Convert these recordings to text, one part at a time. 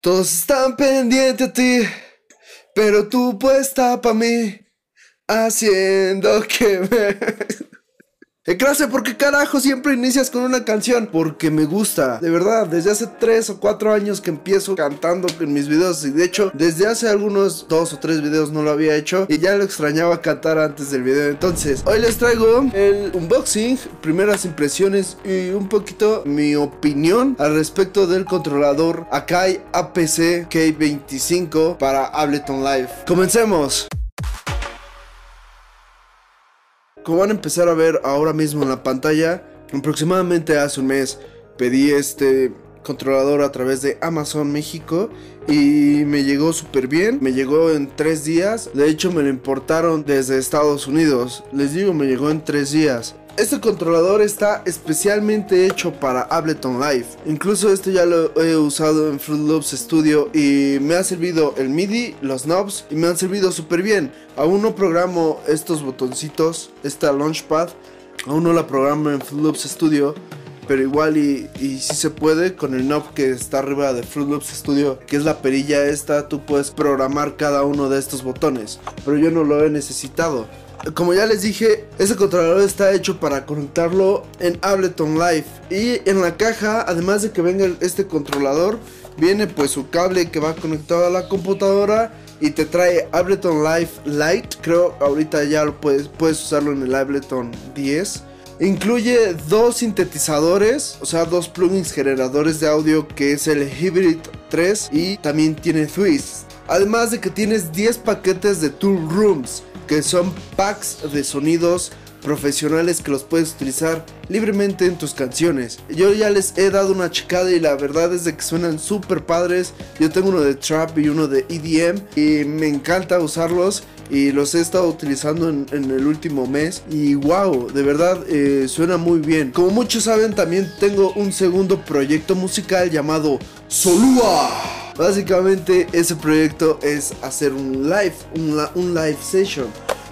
Todos están pendientes a ti, pero tú puesta pa' mí, haciendo que me... Eh, clase, ¿por qué carajo siempre inicias con una canción? Porque me gusta, de verdad, desde hace 3 o 4 años que empiezo cantando en mis videos y de hecho, desde hace algunos 2 o 3 videos no lo había hecho y ya lo extrañaba cantar antes del video. Entonces, hoy les traigo el unboxing, primeras impresiones y un poquito mi opinión al respecto del controlador Akai APC K25 para Ableton Live. Comencemos. Como van a empezar a ver ahora mismo en la pantalla, aproximadamente hace un mes pedí este controlador a través de Amazon México y me llegó súper bien, me llegó en tres días, de hecho me lo importaron desde Estados Unidos, les digo me llegó en tres días. Este controlador está especialmente hecho para Ableton Live. Incluso este ya lo he usado en Fruit Loops Studio y me ha servido el MIDI, los knobs y me han servido súper bien. Aún no programo estos botoncitos, esta Launchpad, aún no la programo en Fruit Loops Studio. Pero igual y, y si se puede con el knob que está arriba de Fruit Loops Studio, que es la perilla esta, tú puedes programar cada uno de estos botones. Pero yo no lo he necesitado como ya les dije, este controlador está hecho para conectarlo en Ableton Live. Y en la caja, además de que venga este controlador, viene pues su cable que va conectado a la computadora y te trae Ableton Live Lite. Creo ahorita ya puedes, puedes usarlo en el Ableton 10. Incluye dos sintetizadores, o sea, dos plugins generadores de audio que es el Hybrid 3 y también tiene Twist. Además de que tienes 10 paquetes de Tool Rooms que son packs de sonidos profesionales que los puedes utilizar libremente en tus canciones. Yo ya les he dado una checada y la verdad es de que suenan súper padres. Yo tengo uno de trap y uno de EDM y me encanta usarlos y los he estado utilizando en, el último mes y wow, de verdad eh, suena muy bien. Como muchos saben también tengo un segundo proyecto musical llamado Solúa. Básicamente ese proyecto es hacer un live, un, live session.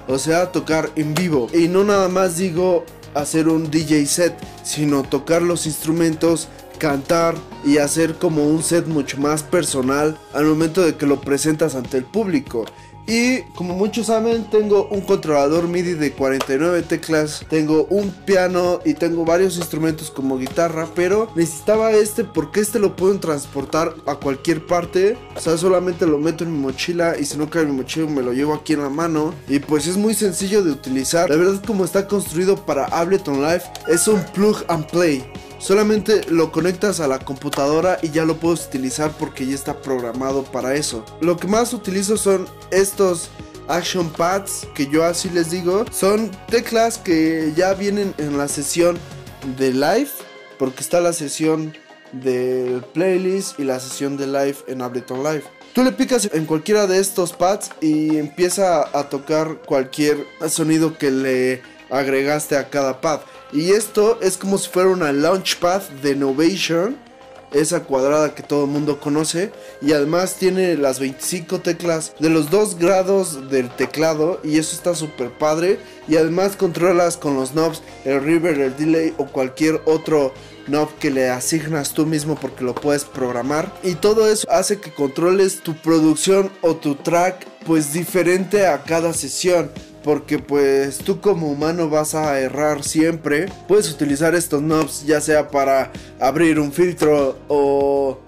O sea, tocar en vivo. Y no nada más digo hacer un DJ set, sino tocar los instrumentos, cantar y hacer como un set mucho más personal al momento de que lo presentas ante el público. Y como muchos saben, tengo un controlador MIDI de 49 teclas, tengo un piano y tengo varios instrumentos como guitarra, pero necesitaba este porque este lo puedo transportar a cualquier parte. O sea, solamente lo meto en mi mochila y si no cae en mi mochila me lo llevo aquí en la mano. Y pues es muy sencillo de utilizar. La verdad como está construido para Ableton Live, es un plug and play. Solamente lo conectas a la computadora y ya lo puedes utilizar porque ya está programado para eso. Lo que más utilizo son estos action pads que yo así les digo. Son teclas que ya vienen en la sesión de live porque está la sesión del playlist y la sesión de live en Ableton Live. Tú le picas en cualquiera de estos pads y empieza a tocar cualquier sonido que le agregaste a cada pad. Y esto es como si fuera una launchpad de Novation. Esa cuadrada que todo el mundo conoce. Y además tiene las 25 teclas de los dos grados del teclado. Y eso está súper padre. Y además controlas con los knobs el river, el delay o cualquier otro knob que le asignas tú mismo porque lo puedes programar. Y todo eso hace que controles tu producción o tu track pues diferente a cada sesión porque pues tú como humano vas a errar siempre. Puedes utilizar estos knobs ya sea para abrir un filtro o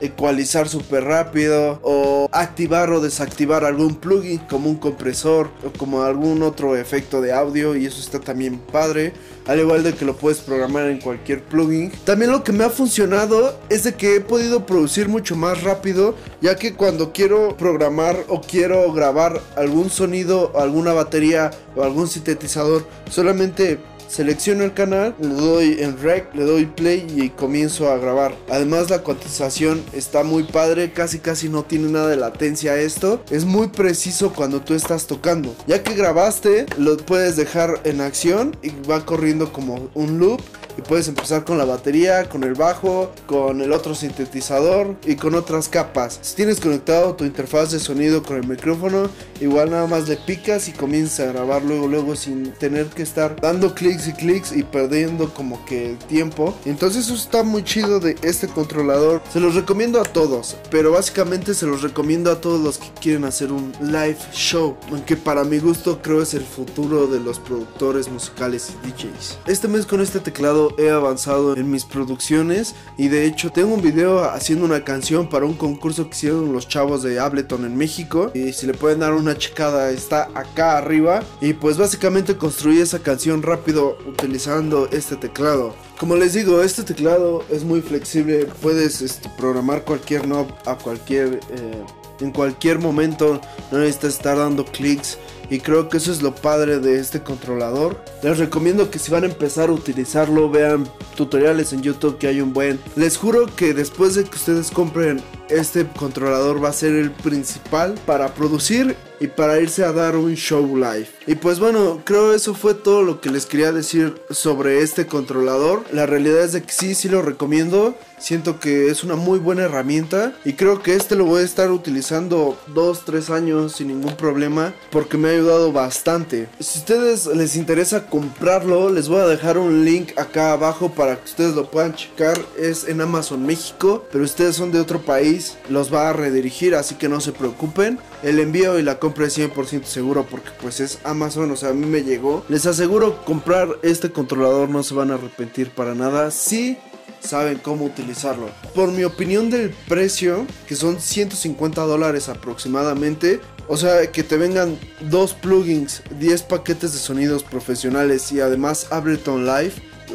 ecualizar súper rápido o activar o desactivar algún plugin como un compresor o como algún otro efecto de audio y eso está también padre al igual de que lo puedes programar en cualquier plugin. También lo que me ha funcionado es de que he podido producir mucho más rápido ya que cuando quiero programar o quiero grabar algún sonido alguna batería o algún sintetizador solamente Selecciono el canal, le doy en rec, le doy play y comienzo a grabar. Además la cuantización está muy padre, casi casi no tiene nada de latencia esto. Es muy preciso cuando tú estás tocando. Ya que grabaste, lo puedes dejar en acción y va corriendo como un loop y puedes empezar con la batería, con el bajo, con el otro sintetizador y con otras capas. Si tienes conectado tu interfaz de sonido con el micrófono, igual nada más le picas y comienza a grabar luego luego sin tener que estar dando clics y clics y perdiendo como que tiempo. Entonces eso está muy chido de este controlador. Se los recomiendo a todos, pero básicamente se los recomiendo a todos los que quieren hacer un live show, aunque para mi gusto creo es el futuro de los productores musicales y DJs. Este mes con este teclado he avanzado en mis producciones y de hecho tengo un video haciendo una canción para un concurso que hicieron los chavos de Ableton en México. Y si le pueden dar una checada está acá arriba. Y pues básicamente construí esa canción rápido utilizando este teclado. Como les digo, este teclado es muy flexible, puedes este, programar cualquier knob a cualquier eh, en cualquier momento, no necesitas estar dando clics y creo que eso es lo padre de este controlador. Les recomiendo que si van a empezar a utilizarlo vean tutoriales en YouTube que hay un buen. Les juro que después de que ustedes compren este controlador va a ser el principal para producir y para irse a dar un show live. Y pues bueno, creo eso fue todo lo que les quería decir sobre este controlador. La realidad es de que sí, sí lo recomiendo. Siento que es una muy buena herramienta y creo que este lo voy a estar utilizando 2-3 años sin ningún problema porque me ha ayudado bastante. Si ustedes les interesa comprarlo, les voy a dejar un link acá abajo para que ustedes lo puedan checar. Es en Amazon México, pero ustedes son de otro país, los va a redirigir, así que no se preocupen. El envío y la compra es 100% seguro porque pues es Amazon, o sea, a mí me llegó. Les aseguro comprar este controlador no se van a arrepentir para nada. Sí, saben cómo utilizarlo. Por mi opinión del precio, que son 150 dólares aproximadamente, o sea, que te vengan dos plugins, 10 paquetes de sonidos profesionales y además Ableton Live.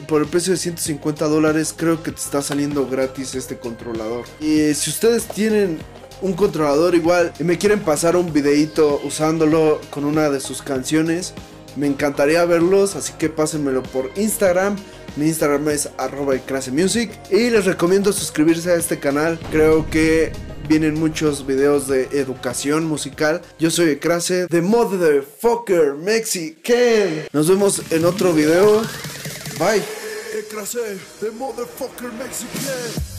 Por el precio de 150 dólares creo que te está saliendo gratis este controlador. Y si ustedes tienen un controlador igual y me quieren pasar un videito usándolo con una de sus canciones, me encantaría verlos, así que pásenmelo por Instagram. Mi Instagram es arroba music y les recomiendo suscribirse a este canal. Creo que vienen muchos videos de educación musical. Yo soy Ecrase, de Motherfucker Mexican. Nos vemos en otro video. Bye. Ecrase, de Motherfucker Mexican.